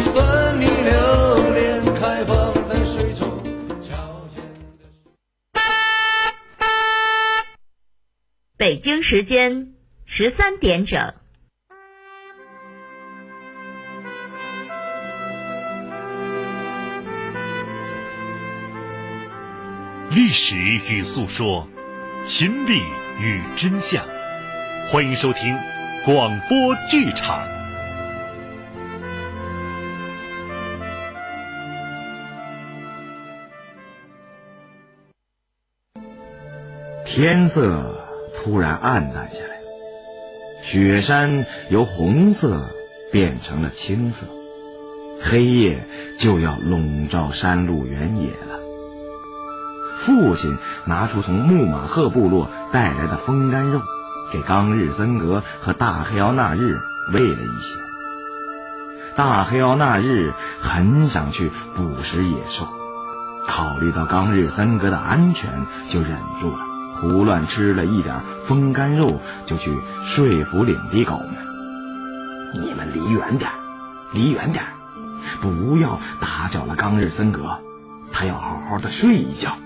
算你留恋开放在水中娇艳的北京时间十三点整。历史与诉说，亲历与真相。欢迎收听广播剧场。天色突然暗淡下来，雪山由红色变成了青色，黑夜就要笼罩山路原野了。父亲拿出从木马赫部落带来的风干肉，给冈日森格和大黑奥纳日喂了一些。大黑奥纳日很想去捕食野兽，考虑到冈日森格的安全，就忍住了。胡乱吃了一点风干肉，就去说服领地狗们：“你们离远点，离远点，不要打搅了冈日森格，他要好好的睡一觉。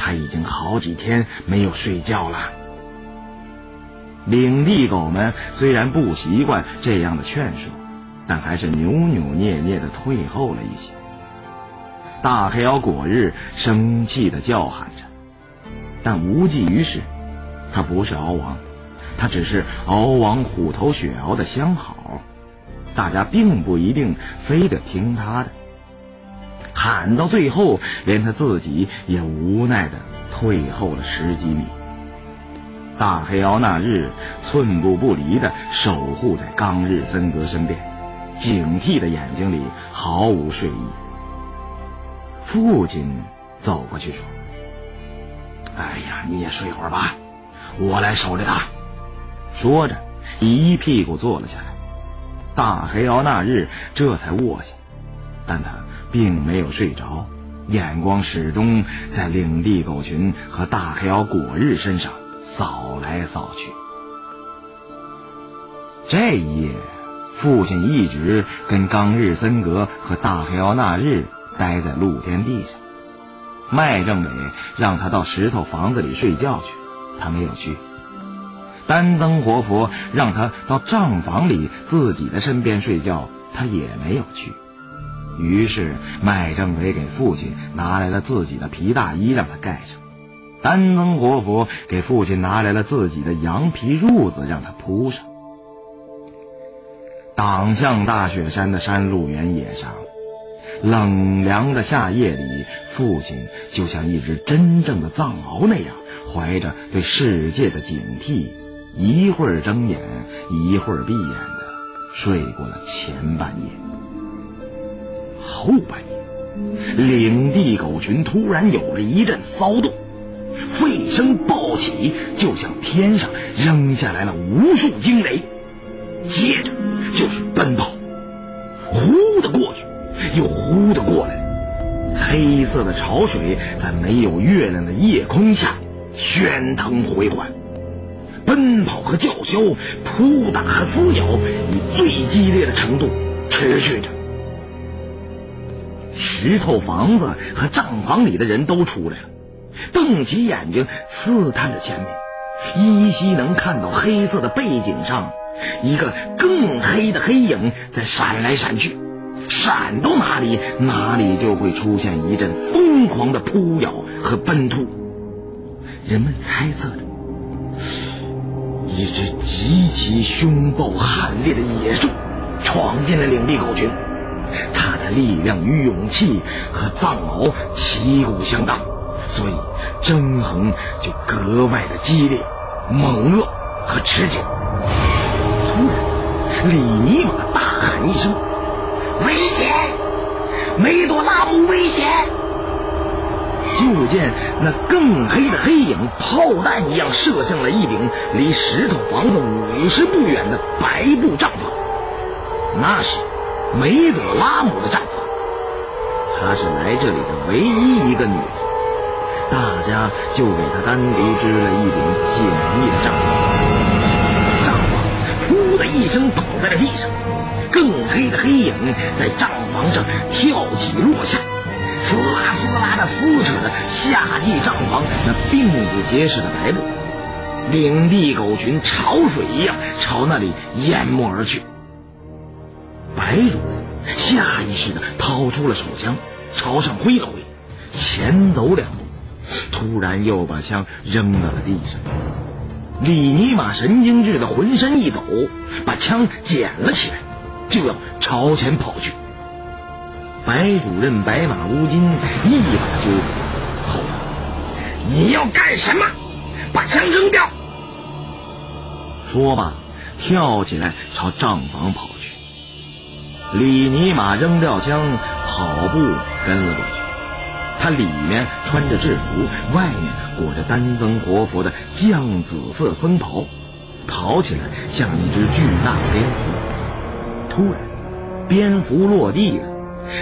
他已经好几天没有睡觉了。”领地狗们虽然不习惯这样的劝说，但还是扭扭捏捏的退后了一些。大黑妖果日生气的叫喊着。但无济于事，他不是敖王，他只是敖王虎头雪獒的相好，大家并不一定非得听他的。喊到最后，连他自己也无奈的退后了十几米。大黑敖那日寸步不离的守护在冈日森格身边，警惕的眼睛里毫无睡意。父亲走过去说。哎呀，你也睡会儿吧，我来守着他。说着，一屁股坐了下来。大黑敖那日这才卧下，但他并没有睡着，眼光始终在领地狗群和大黑敖果日身上扫来扫去。这一夜，父亲一直跟冈日森格和大黑敖那日待在露天地上。麦政委让他到石头房子里睡觉去，他没有去。丹增活佛让他到帐房里自己的身边睡觉，他也没有去。于是麦政委给父亲拿来了自己的皮大衣让他盖上，丹增活佛给父亲拿来了自己的羊皮褥子让他铺上。挡向大雪山的山路原野上。冷凉的夏夜里，父亲就像一只真正的藏獒那样，怀着对世界的警惕，一会儿睁眼，一会儿闭眼的睡过了前半夜。后半夜，领地狗群突然有了一阵骚动，吠声暴起，就像天上扔下来了无数惊雷，接着就是奔跑，呼的过去。又呼的过来，黑色的潮水在没有月亮的夜空下喧腾回环，奔跑和叫嚣，扑打和撕咬，以最激烈的程度持续着。石头房子和帐房里的人都出来了，瞪起眼睛刺探着前面，依稀能看到黑色的背景上一个更黑的黑影在闪来闪去。闪到哪里，哪里就会出现一阵疯狂的扑咬和奔突。人们猜测着，一只极其凶暴悍烈的野兽闯进了领地狗群，它的力量与勇气和藏獒旗鼓相当，所以争衡就格外的激烈、猛烈和持久。突然，李尼玛大喊一声。危险！梅朵拉姆危险！就见那更黑的黑影炮弹一样射向了一顶离石头房子五十步远的白布帐篷，那是梅朵拉姆的帐篷。她是来这里的唯一一个女人，大家就给她单独支了一顶简易的帐篷。帐篷“噗”的一声倒在了地上。更黑的黑影在帐房上跳起落下，撕拉撕拉的撕扯着夏季帐房那并不结实的白布。领地狗群潮水一样朝那里淹没而去。白主下意识的掏出了手枪，朝上挥了挥，前走两步，突然又把枪扔到了地上。李尼玛神经质的浑身一抖，把枪捡了起来，就要朝前跑去。白主任白马乌金一把揪住，后你要干什么？把枪扔掉！说罢，跳起来朝帐房跑去。李尼玛扔掉枪，跑步跟了过去。他里面穿着制服，外面裹着丹增活佛的酱紫色风袍，跑起来像一只巨大的蝙蝠。突然，蝙蝠落地了，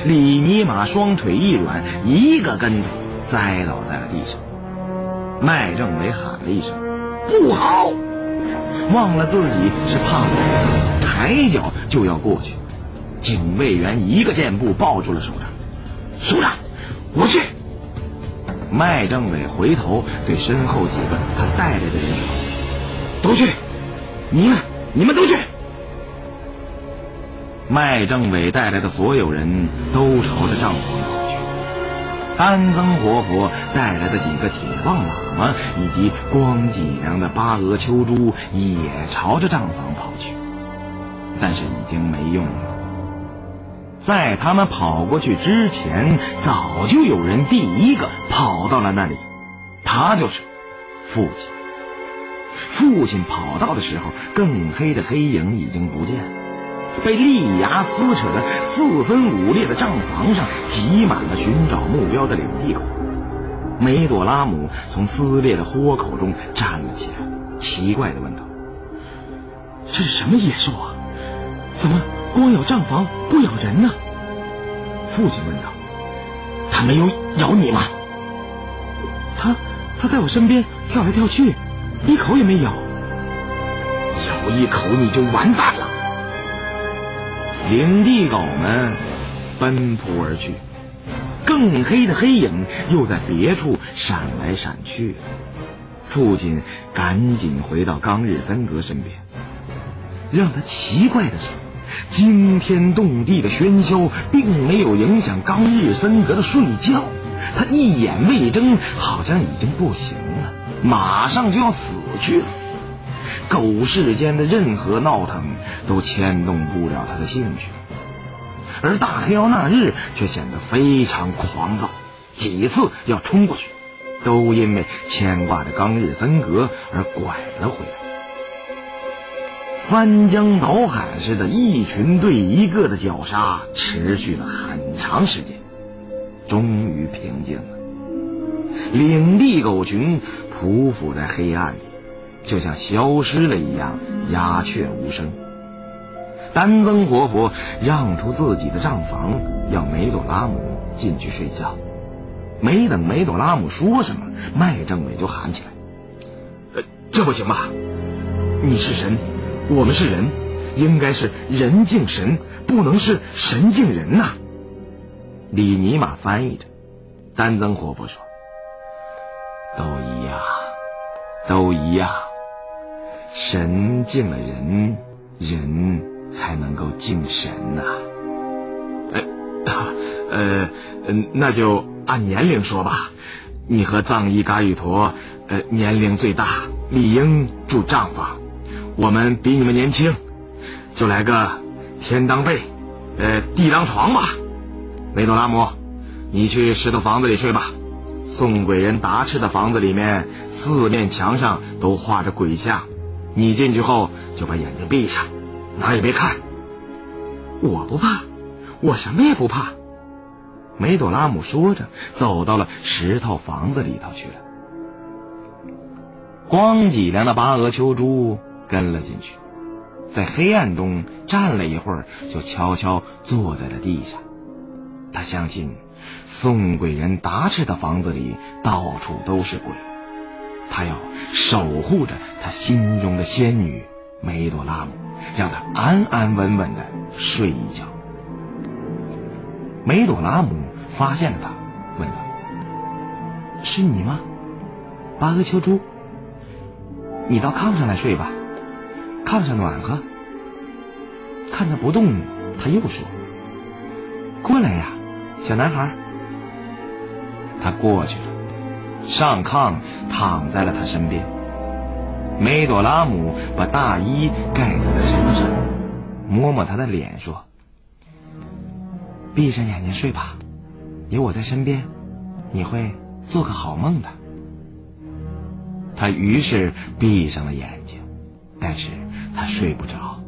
李尼玛双腿一软，一个跟头栽倒在了地上。麦政委喊了一声：“不好！”忘了自己是胖子，抬脚就要过去。警卫员一个箭步抱住了首长，首长，我去。麦政委回头对身后几个他带来的人说：“都去，你们，你们都去。”麦政委带来的所有人都朝着帐篷跑去。丹增活佛带来的几个铁棒喇嘛以及光脊梁的八额秋珠也朝着帐房跑去，但是已经没用了。在他们跑过去之前，早就有人第一个跑到了那里，他就是父亲。父亲跑到的时候，更黑的黑影已经不见了。被利牙撕扯的四分五裂的帐房上挤满了寻找目标的领地狗。梅朵拉姆从撕裂的豁口中站了起来，奇怪的问道：“这是什么野兽啊？怎么光咬帐房不咬人呢？”父亲问道：“他没有咬你吗？”他他在我身边跳来跳去，一口也没咬。咬一口你就完蛋了。领地狗们奔扑而去，更黑的黑影又在别处闪来闪去。父亲赶紧回到冈日森格身边。让他奇怪的是，惊天动地的喧嚣并没有影响冈日森格的睡觉。他一眼未睁，好像已经不行了，马上就要死去了。狗世间的任何闹腾都牵动不了他的兴趣，而大黑妖那日却显得非常狂躁，几次要冲过去，都因为牵挂着冈日森格而拐了回来。翻江倒海似的，一群对一个的绞杀持续了很长时间，终于平静了。领地狗群匍匐在黑暗里。就像消失了一样，鸦雀无声。丹增活佛让出自己的帐房，要梅朵拉姆进去睡觉。没等梅朵拉姆说什么，麦政委就喊起来：“呃，这不行吧？你是神，我们是人，应该是人敬神，不能是神敬人呐。”李尼玛翻译着，丹增活佛说：“都一样，都一样。”神敬了人，人才能够敬神呐。呃，呃，嗯那就按年龄说吧。你和藏医嘎玉陀，呃，年龄最大，理应住帐房。我们比你们年轻，就来个天当被，呃，地当床吧。梅多拉姆，你去石头房子里睡吧。送鬼人达赤的房子里面，四面墙上都画着鬼像。你进去后就把眼睛闭上，哪也别看。我不怕，我什么也不怕。梅朵拉姆说着，走到了石头房子里头去了。光脊梁的巴额秋珠跟了进去，在黑暗中站了一会儿，就悄悄坐在了地上。他相信，送鬼人达赤的房子里到处都是鬼。他要守护着他心中的仙女梅朵拉姆让他安安稳稳的睡一觉。梅朵拉姆发现了他，问道：“是你吗，巴俄秋珠？你到炕上来睡吧，炕上暖和。”看他不动，他又说：“过来呀，小男孩。”他过去了，上炕躺在了他身边。梅朵拉姆把大衣盖在他身上，摸摸他的脸，说：“闭上眼睛睡吧，有我在身边，你会做个好梦的。”他于是闭上了眼睛，但是他睡不着。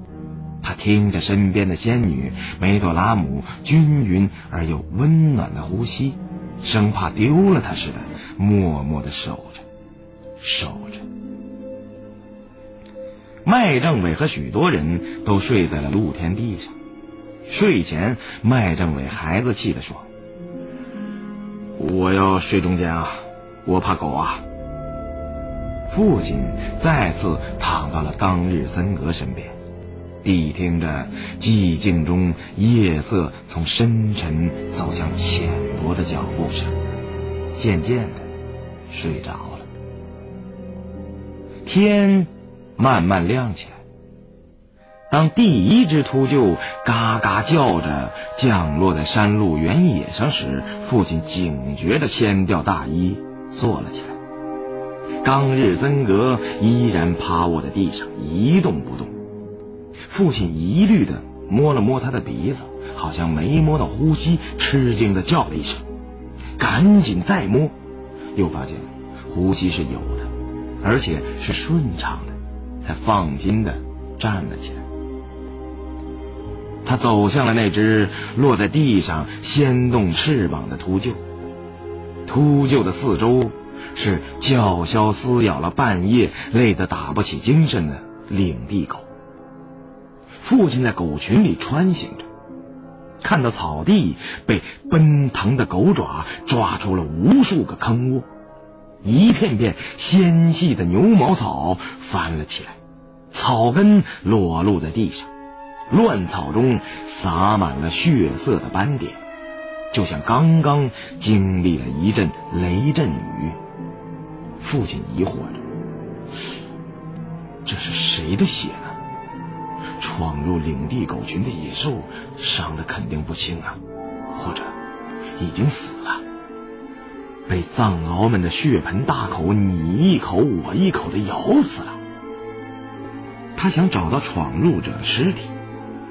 他听着身边的仙女梅朵拉姆均匀而又温暖的呼吸，生怕丢了他似的，默默的守着，守着。麦政委和许多人都睡在了露天地上。睡前，麦政委孩子气的说：“我要睡中间啊，我怕狗啊。”父亲再次躺到了当日森格身边。谛听着寂静中夜色从深沉走向浅薄的脚步声，渐渐的睡着了。天慢慢亮起来。当第一只秃鹫嘎嘎叫着降落在山路原野上时，父亲警觉的掀掉大衣，坐了起来。冈日森格依然趴卧在地上，一动不动。父亲疑虑的摸了摸他的鼻子，好像没摸到呼吸，吃惊的叫了一声，赶紧再摸，又发现呼吸是有的，而且是顺畅的，才放心的站了起来。他走向了那只落在地上掀动翅膀的秃鹫，秃鹫的四周是叫嚣撕咬了半夜累得打不起精神的领地狗。父亲在狗群里穿行着，看到草地被奔腾的狗爪抓出了无数个坑窝，一片片纤细的牛毛草翻了起来，草根裸露在地上，乱草中洒满了血色的斑点，就像刚刚经历了一阵雷阵雨。父亲疑惑着：“这是谁的血呢？”闯入领地狗群的野兽伤的肯定不轻啊，或者已经死了，被藏獒们的血盆大口你一口我一口的咬死了。他想找到闯入者的尸体，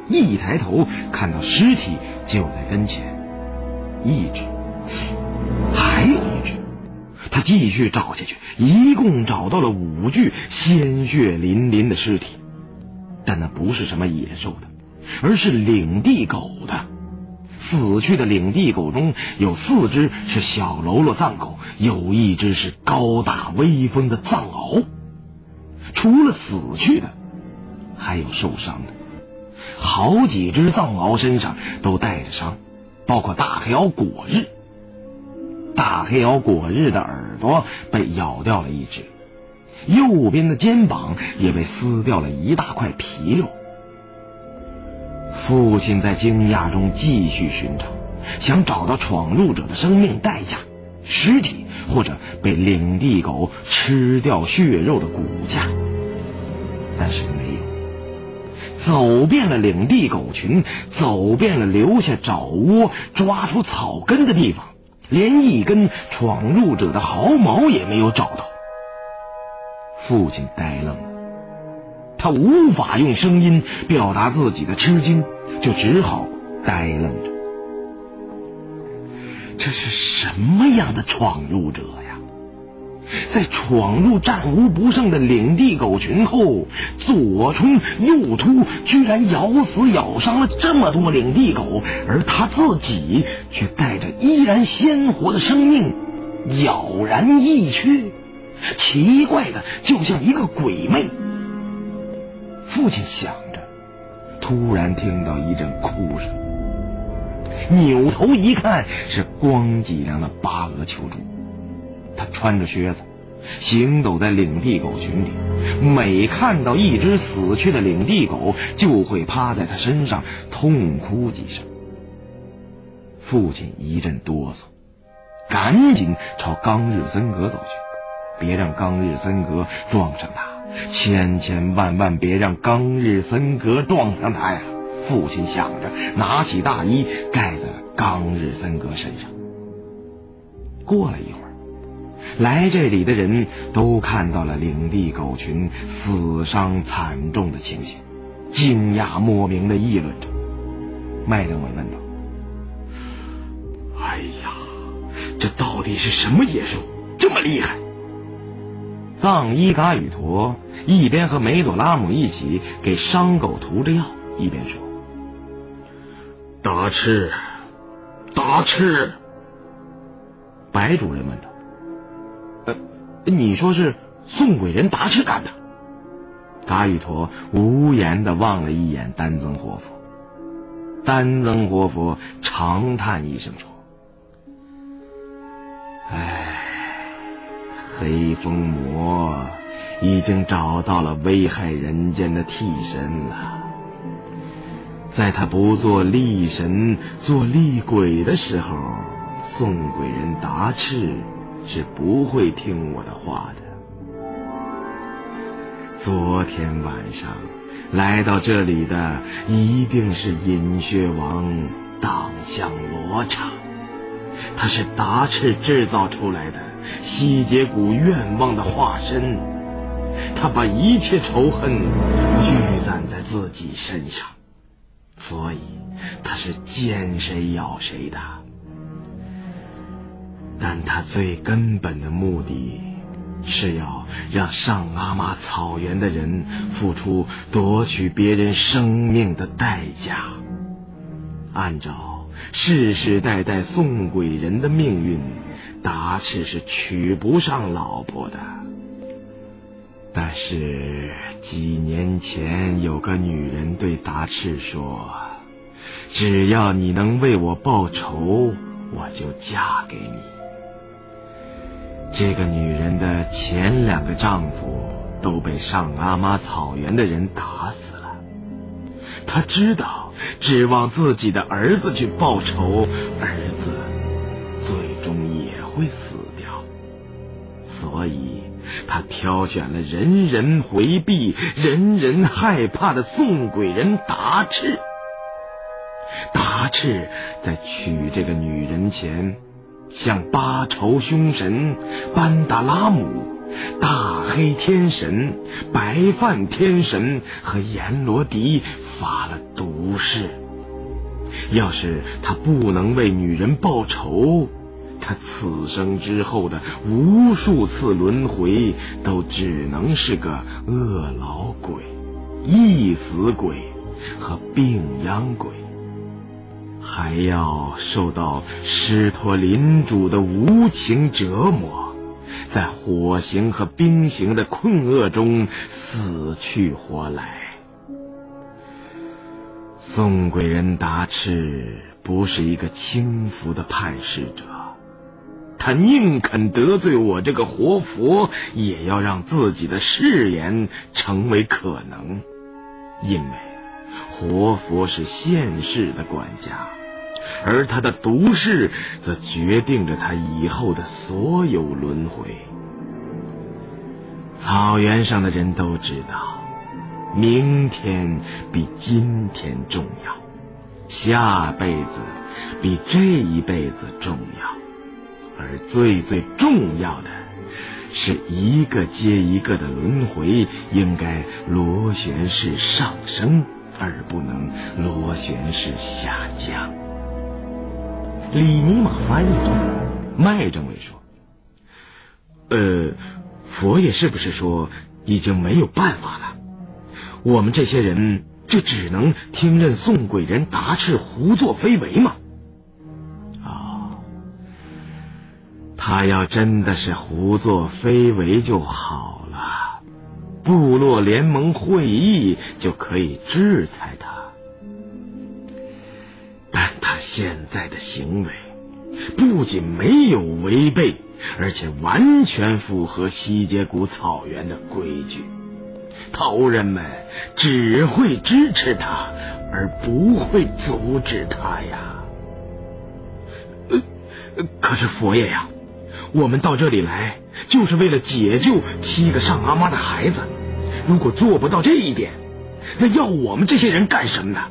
一抬头看到尸体就在跟前，一只，还有一只。他继续找下去，一共找到了五具鲜血淋淋的尸体。但那不是什么野兽的，而是领地狗的。死去的领地狗中有四只是小喽啰藏狗，有一只是高大威风的藏獒。除了死去的，还有受伤的。好几只藏獒身上都带着伤，包括大黑獒果日。大黑獒果日的耳朵被咬掉了一只。右边的肩膀也被撕掉了一大块皮肉。父亲在惊讶中继续寻找，想找到闯入者的生命代价、尸体，或者被领地狗吃掉血肉的骨架，但是没有。走遍了领地狗群，走遍了留下爪窝、抓出草根的地方，连一根闯入者的毫毛也没有找到。父亲呆愣了，他无法用声音表达自己的吃惊，就只好呆愣着。这是什么样的闯入者呀？在闯入战无不胜的领地狗群后，左冲右突，居然咬死咬伤了这么多领地狗，而他自己却带着依然鲜活的生命，杳然一去。奇怪的，就像一个鬼魅。父亲想着，突然听到一阵哭声，扭头一看，是光脊梁的巴俄求助。他穿着靴子，行走在领地狗群里，每看到一只死去的领地狗，就会趴在他身上痛哭几声。父亲一阵哆嗦，赶紧朝冈日森格走去，别让冈日森格撞上他，千千万万别让冈日森格撞上他呀！父亲想着，拿起大衣盖在了冈日森格身上。过了一会儿，来这里的人都看到了领地狗群死伤惨重的情形，惊讶莫名的议论着。麦政委问道：“哎呀，这到底是什么野兽，这么厉害？”藏伊嘎语陀一边和梅朵拉姆一起给伤狗涂着药，一边说：“达赤，达赤。”白主任问道：“呃，你说是宋鬼人达赤干的？”嘎语陀无言的望了一眼丹增活佛。丹增活佛长叹一声说：“唉，黑风魔已经找到了危害人间的替身了。在他不做厉神、做厉鬼的时候。”宋鬼人达赤是不会听我的话的。昨天晚上来到这里的一定是饮血王党相罗刹，他是达赤制造出来的西结谷愿望的化身，他把一切仇恨聚攒在自己身上，所以他是见谁咬谁的。但他最根本的目的，是要让上阿玛草原的人付出夺取别人生命的代价。按照世世代代送鬼人的命运，达赤是娶不上老婆的。但是几年前，有个女人对达赤说：“只要你能为我报仇，我就嫁给你。”这个女人的前两个丈夫都被上阿妈草原的人打死了。她知道，指望自己的儿子去报仇，儿子所以，他挑选了人人回避、人人害怕的宋鬼人达赤。达赤在娶这个女人前。向八仇凶神班达拉姆、大黑天神、白饭天神和阎罗迪发了毒誓：要是他不能为女人报仇，他此生之后的无数次轮回都只能是个恶老鬼、一死鬼和病殃鬼。还要受到狮驼领主的无情折磨，在火刑和冰刑的困厄中死去活来。宋贵人达赤不是一个轻浮的叛事者，他宁肯得罪我这个活佛，也要让自己的誓言成为可能，因为。活佛是现世的管家，而他的毒誓则决定着他以后的所有轮回。草原上的人都知道，明天比今天重要，下辈子比这一辈子重要，而最最重要的是一个接一个的轮回应该螺旋式上升。而不能螺旋式下降。李尼玛翻译麦政委说：“呃，佛爷是不是说已经没有办法了？我们这些人就只能听任宋鬼人达赤胡作非为吗？”他要真的是胡作非为就好了。部落联盟会议就可以制裁他，但他现在的行为不仅没有违背，而且完全符合西结谷草原的规矩。头人们只会支持他，而不会阻止他呀。呃，可是佛爷呀，我们到这里来就是为了解救七个上阿妈的孩子。如果做不到这一点，那要我们这些人干什么呢？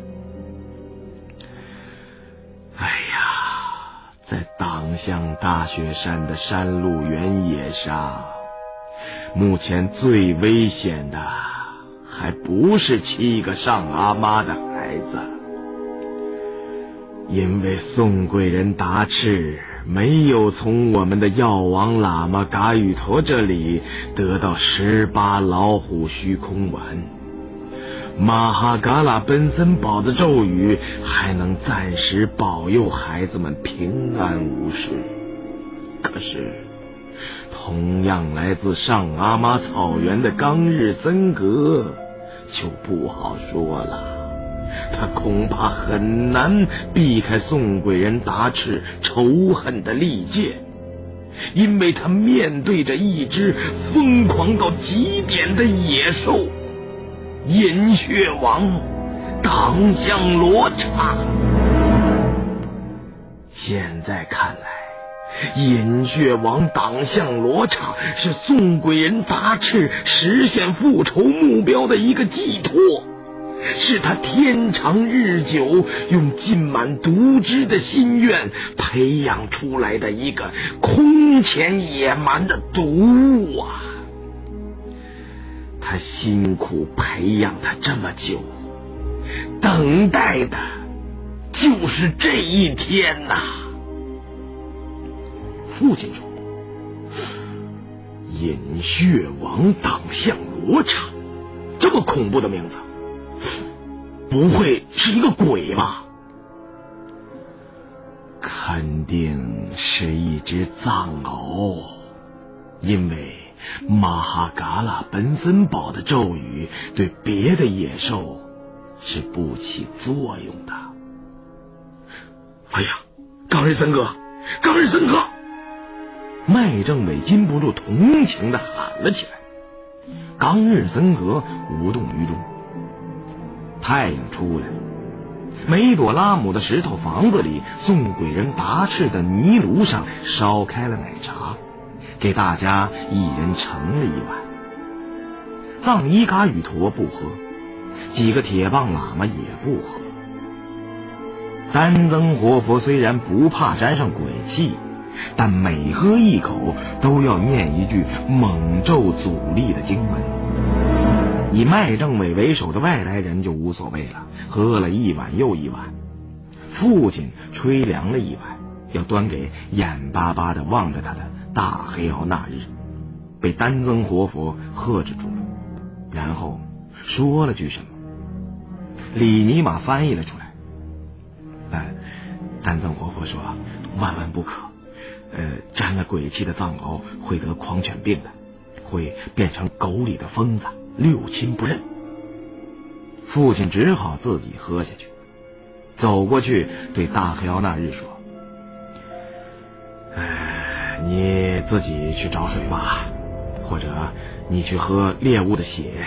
哎呀，在党项大雪山的山路原野上，目前最危险的还不是七个上阿妈的孩子，因为宋贵人达赤没有从我们的药王喇嘛嘎语陀这里得到十八老虎虚空丸。马哈嘎拉奔森堡的咒语还能暂时保佑孩子们平安无事，可是，同样来自上阿妈草原的刚日森格就不好说了。他恐怕很难避开宋贵人达赤仇恨的利剑，因为他面对着一只疯狂到极点的野兽。饮血王党项罗刹，现在看来，饮血王党项罗刹是宋贵人杂赤实现复仇目标的一个寄托，是他天长日久用浸满毒汁的心愿培养出来的一个空前野蛮的毒物啊！他辛苦培养他这么久，等待的就是这一天呐。父亲说：“饮血王党项罗刹，这么恐怖的名字，不会是一个鬼吧？”肯定是一只藏獒，因为。马哈嘎拉本森堡的咒语对别的野兽是不起作用的。哎呀，冈日森哥，冈日森哥！麦政委禁不住同情的喊了起来。冈日森格无动于衷。太阳出来了，梅朵拉姆的石头房子里，送鬼人达赤的泥炉上烧开了奶茶。给大家一人盛了一碗。藏伊嘎与陀不喝，几个铁棒喇嘛也不喝。丹增活佛虽然不怕沾上鬼气，但每喝一口都要念一句猛咒阻力的经文。以麦政委为首的外来人就无所谓了，喝了一碗又一碗。父亲吹凉了一碗，要端给眼巴巴的望着他的。大黑敖那日，被丹增活佛喝止住了，然后说了句什么。李尼玛翻译了出来。但丹增活佛说：“万万不可，呃，沾了鬼气的藏獒会得狂犬病的，会变成狗里的疯子，六亲不认。”父亲只好自己喝下去，走过去对大黑敖那日说：“哎。”你自己去找水吧，或者你去喝猎物的血。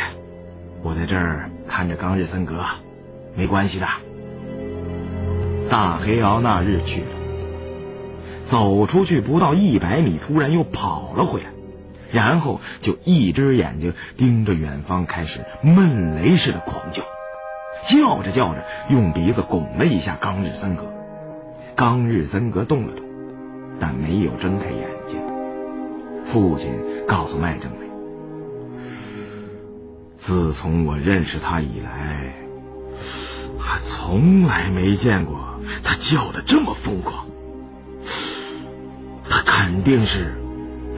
我在这儿看着冈日森格，没关系的。大黑敖那日去了，走出去不到一百米，突然又跑了回来，然后就一只眼睛盯着远方，开始闷雷似的狂叫，叫着叫着，用鼻子拱了一下冈日森格。冈日森格动了动。但没有睁开眼睛。父亲告诉麦政委：“自从我认识他以来，还从来没见过他叫的这么疯狂。他肯定是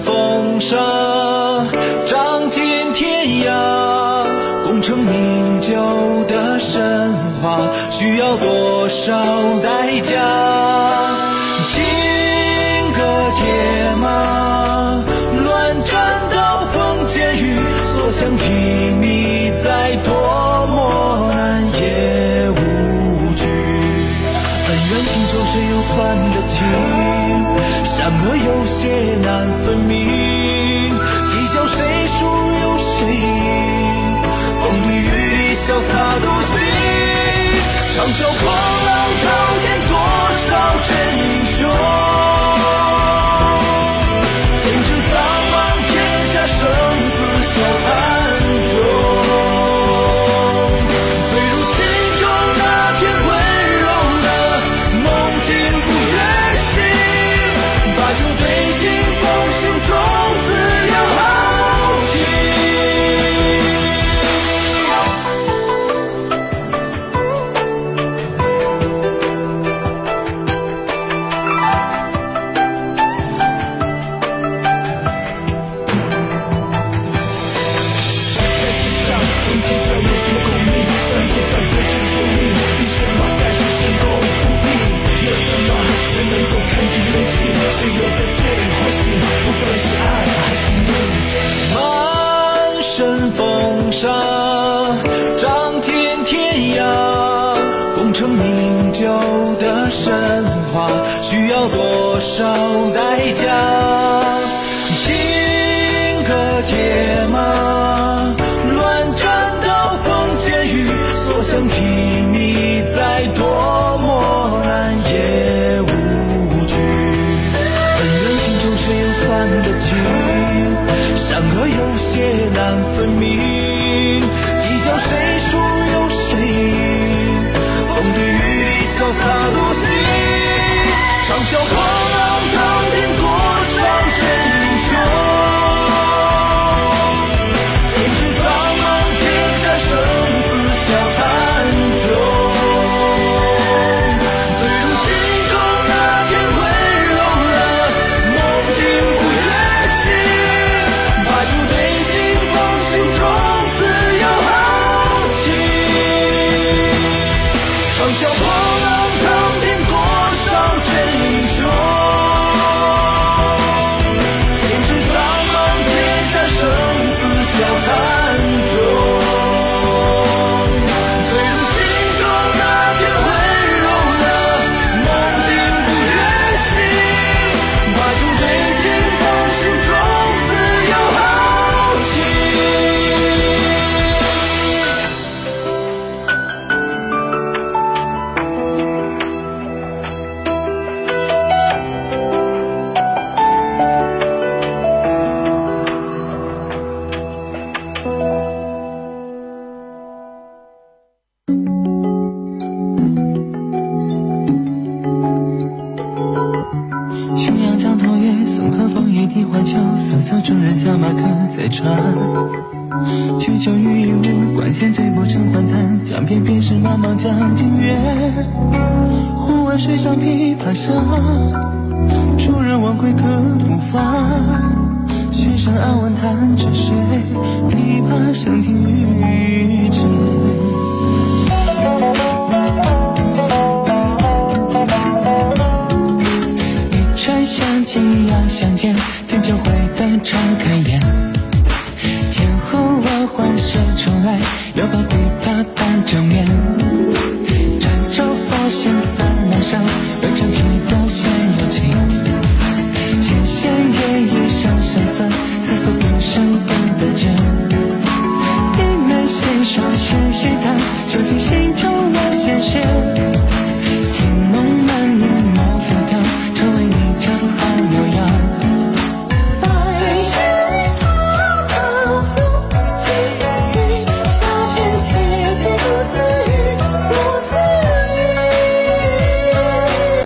风沙仗剑天涯功成名就的神话需要多少代案外弹着谁？琵琶想听雨止。一串香情要相见，天就回灯窗开眼。千呼万唤始重来，又把琵琶。